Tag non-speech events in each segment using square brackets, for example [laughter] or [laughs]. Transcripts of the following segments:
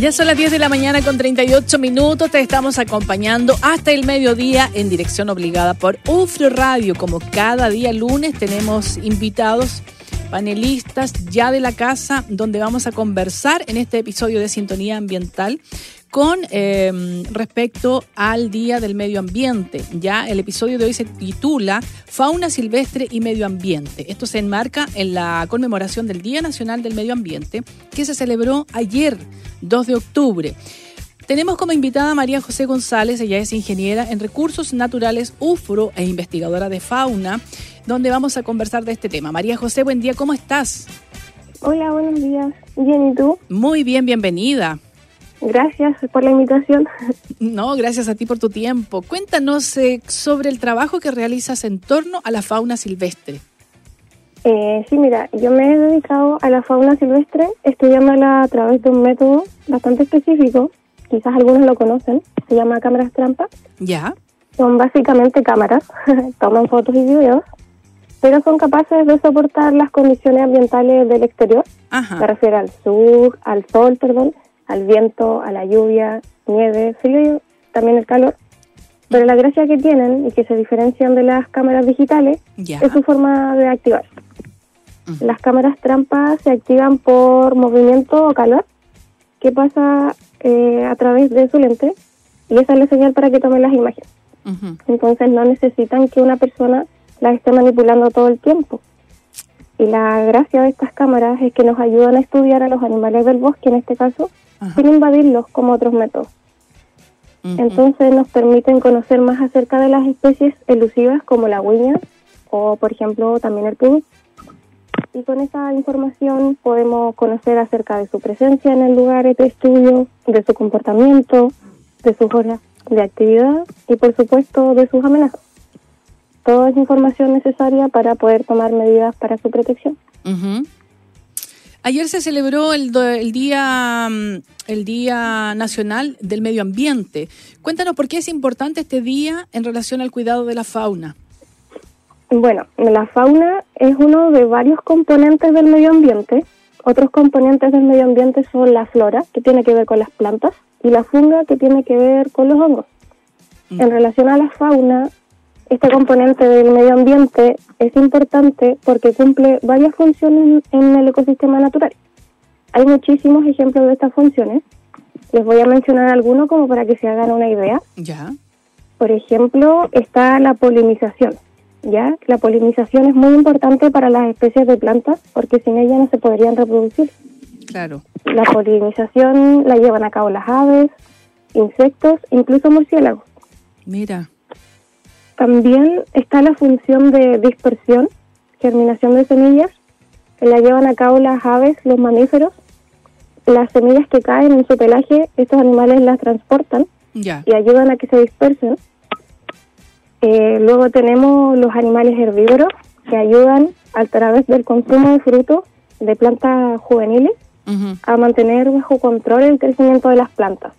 Ya son las 10 de la mañana con 38 minutos. Te estamos acompañando hasta el mediodía en dirección obligada por UFRO Radio. Como cada día lunes tenemos invitados panelistas ya de la casa donde vamos a conversar en este episodio de Sintonía Ambiental con eh, respecto al Día del Medio Ambiente. Ya el episodio de hoy se titula Fauna Silvestre y Medio Ambiente. Esto se enmarca en la conmemoración del Día Nacional del Medio Ambiente que se celebró ayer, 2 de octubre. Tenemos como invitada a María José González, ella es ingeniera en recursos naturales UFRO e investigadora de fauna, donde vamos a conversar de este tema. María José, buen día, ¿cómo estás? Hola, buenos días. Bien, ¿y tú? Muy bien, bienvenida. Gracias por la invitación. No, gracias a ti por tu tiempo. Cuéntanos eh, sobre el trabajo que realizas en torno a la fauna silvestre. Eh, sí, mira, yo me he dedicado a la fauna silvestre estudiándola a través de un método bastante específico. Quizás algunos lo conocen. Se llama cámaras trampa. Ya. Son básicamente cámaras. [laughs] Toman fotos y videos. Pero son capaces de soportar las condiciones ambientales del exterior. Ajá. Me refiero al sur, al sol, perdón al viento, a la lluvia, nieve, frío, también el calor. Pero la gracia que tienen y que se diferencian de las cámaras digitales es su forma de activar. Las cámaras trampas se activan por movimiento o calor que pasa eh, a través de su lente y esa es la señal para que tomen las imágenes. Entonces no necesitan que una persona las esté manipulando todo el tiempo. Y la gracia de estas cámaras es que nos ayudan a estudiar a los animales del bosque, en este caso, sin invadirlos como otros métodos. Entonces nos permiten conocer más acerca de las especies elusivas como la huiña o, por ejemplo, también el pudú. Y con esa información podemos conocer acerca de su presencia en el lugar de estudio, de su comportamiento, de sus horas de actividad y, por supuesto, de sus amenazas. Toda es información necesaria para poder tomar medidas para su protección. Ayer se celebró el, el, día, mm, el Día Nacional del Medio Ambiente. Cuéntanos por qué es importante este día en relación al cuidado de la fauna. Bueno, la fauna es uno de varios componentes del medio ambiente. Otros componentes del medio ambiente son la flora, que tiene que ver con las plantas, y la funga, que tiene que ver con los hongos. Mm. En relación a la fauna, este componente del medio ambiente es importante porque cumple varias funciones en el ecosistema natural. Hay muchísimos ejemplos de estas funciones. Les voy a mencionar algunos como para que se hagan una idea. Ya. Por ejemplo, está la polinización. ¿ya? La polinización es muy importante para las especies de plantas porque sin ella no se podrían reproducir. Claro. La polinización la llevan a cabo las aves, insectos, incluso murciélagos. Mira. También está la función de dispersión, germinación de semillas, que la llevan a cabo las aves, los mamíferos. Las semillas que caen en su pelaje, estos animales las transportan y ayudan a que se dispersen. Eh, luego tenemos los animales herbívoros que ayudan a través del consumo de frutos de plantas juveniles a mantener bajo control el crecimiento de las plantas.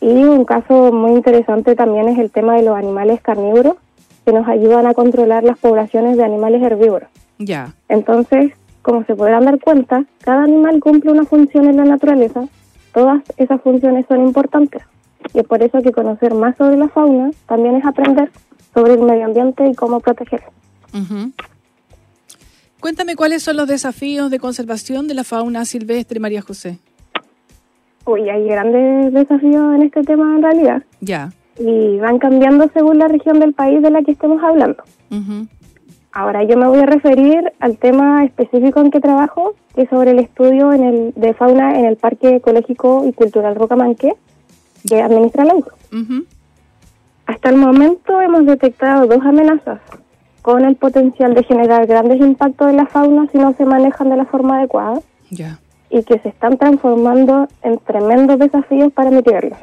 Y un caso muy interesante también es el tema de los animales carnívoros, que nos ayudan a controlar las poblaciones de animales herbívoros. Ya. Entonces, como se podrán dar cuenta, cada animal cumple una función en la naturaleza, todas esas funciones son importantes. Y es por eso que conocer más sobre la fauna también es aprender sobre el medio ambiente y cómo protegerlo. Cuéntame cuáles son los desafíos de conservación de la fauna silvestre, María José. Uy, hay grandes desafíos en este tema en realidad. Ya. Y van cambiando según la región del país de la que estemos hablando. Ahora yo me voy a referir al tema específico en que trabajo, que es sobre el estudio en el, de fauna en el Parque Ecológico y Cultural Rocamanque, que administra la UCO. Hasta el momento hemos detectado dos amenazas con el potencial de generar grandes impactos en la fauna si no se manejan de la forma adecuada. Ya y que se están transformando en tremendos desafíos para mitigarlos.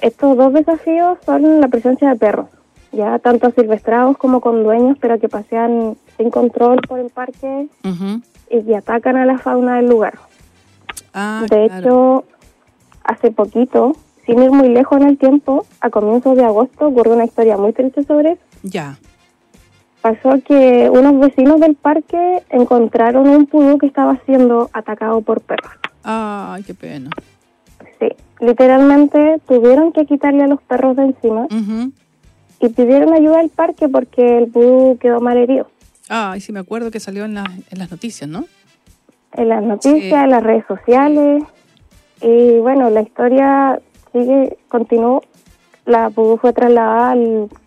Estos dos desafíos son la presencia de perros, ya tanto silvestrados como con dueños, pero que pasean sin control por el parque y que atacan a la fauna del lugar. Ah, de hecho, hace poquito, sin ir muy lejos en el tiempo, a comienzos de agosto ocurrió una historia muy triste sobre eso. Ya pasó que unos vecinos del parque encontraron un pudú que estaba siendo atacado por perros. Ay, qué pena. Sí, literalmente tuvieron que quitarle a los perros de encima y pidieron ayuda al parque porque el pudú quedó mal herido. Ay, sí, me acuerdo que salió en, en las noticias, ¿no? En las noticias, en las redes sociales. Y bueno, la historia sigue, continuó. La pudú fue trasladada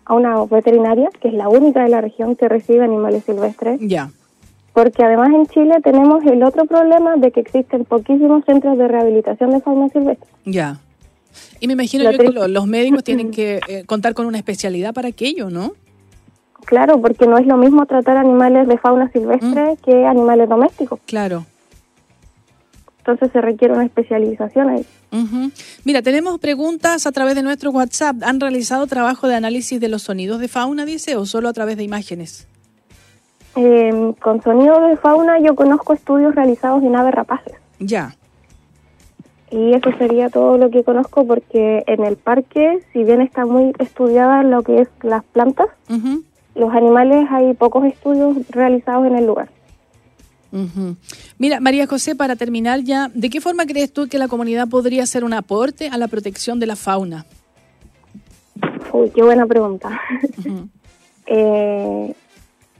a una veterinaria, que es la única de la región que recibe animales silvestres. Ya. Porque además en Chile tenemos el otro problema de que existen poquísimos centros de rehabilitación de fauna silvestre. Ya. Y me imagino que los médicos [laughs] tienen que eh, contar con una especialidad para aquello, ¿no? Claro, porque no es lo mismo tratar animales de fauna silvestre mm. que animales domésticos. Claro. Entonces se requiere una especialización ahí. Mira, tenemos preguntas a través de nuestro WhatsApp. ¿Han realizado trabajo de análisis de los sonidos de fauna, dice, o solo a través de imágenes? Em, con sonidos de fauna yo conozco estudios realizados en aves rapaces. Ya. Y eso sería todo lo que conozco porque en el parque, si bien está muy estudiada lo que es las plantas, los animales hay pocos estudios realizados en el lugar. Mira, María José, para terminar ya, ¿de qué forma crees tú que la comunidad podría hacer un aporte a la protección de la fauna? Uy, qué buena pregunta. [laughs] Eh,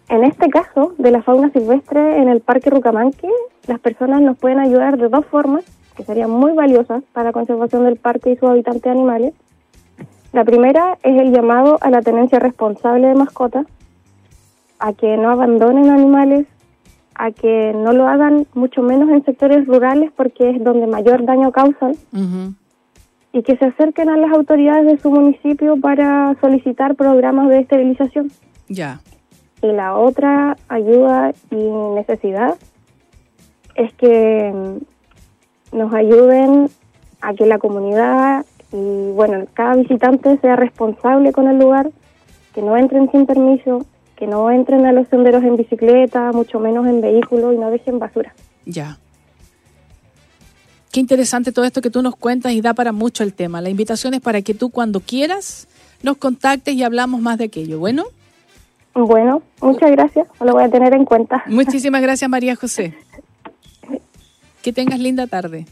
en este caso, de la fauna silvestre en el Parque Rucamanque, las personas nos pueden ayudar de dos formas que serían muy valiosas para la conservación del parque y sus habitantes animales. La primera es el llamado a la tenencia responsable de mascotas, a que no abandonen animales a que no lo hagan mucho menos en sectores rurales porque es donde mayor daño causan y que se acerquen a las autoridades de su municipio para solicitar programas de esterilización. Ya. Y la otra ayuda y necesidad es que mm, nos ayuden a que la comunidad y bueno, cada visitante sea responsable con el lugar, que no entren sin permiso, que no entren a los senderos en bicicleta, mucho menos en vehículo y no dejen basura. Ya. Qué interesante todo esto que tú nos cuentas y da para mucho el tema. La invitación es para que tú cuando quieras nos contactes y hablamos más de aquello. Bueno. Bueno, muchas gracias. Lo voy a tener en cuenta. Muchísimas gracias, María José. Que tengas linda tarde.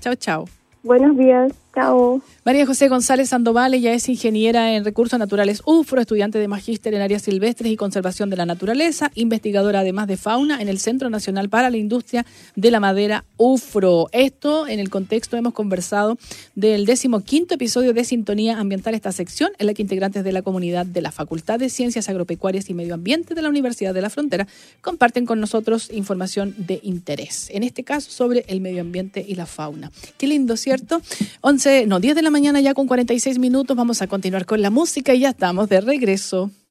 Chao, chao. Buenos días. Chao. María José González Sandoval, ella es ingeniera en recursos naturales UFRO, estudiante de magíster en áreas silvestres y conservación de la naturaleza, investigadora además de fauna en el Centro Nacional para la Industria de la Madera UFRO. Esto en el contexto hemos conversado del decimoquinto episodio de Sintonía Ambiental, esta sección en la que integrantes de la comunidad de la Facultad de Ciencias Agropecuarias y Medio Ambiente de la Universidad de la Frontera comparten con nosotros información de interés, en este caso sobre el medio ambiente y la fauna. Qué lindo, ¿cierto? 11, no, 10 de la mañana ya con 46 minutos. Vamos a continuar con la música y ya estamos de regreso.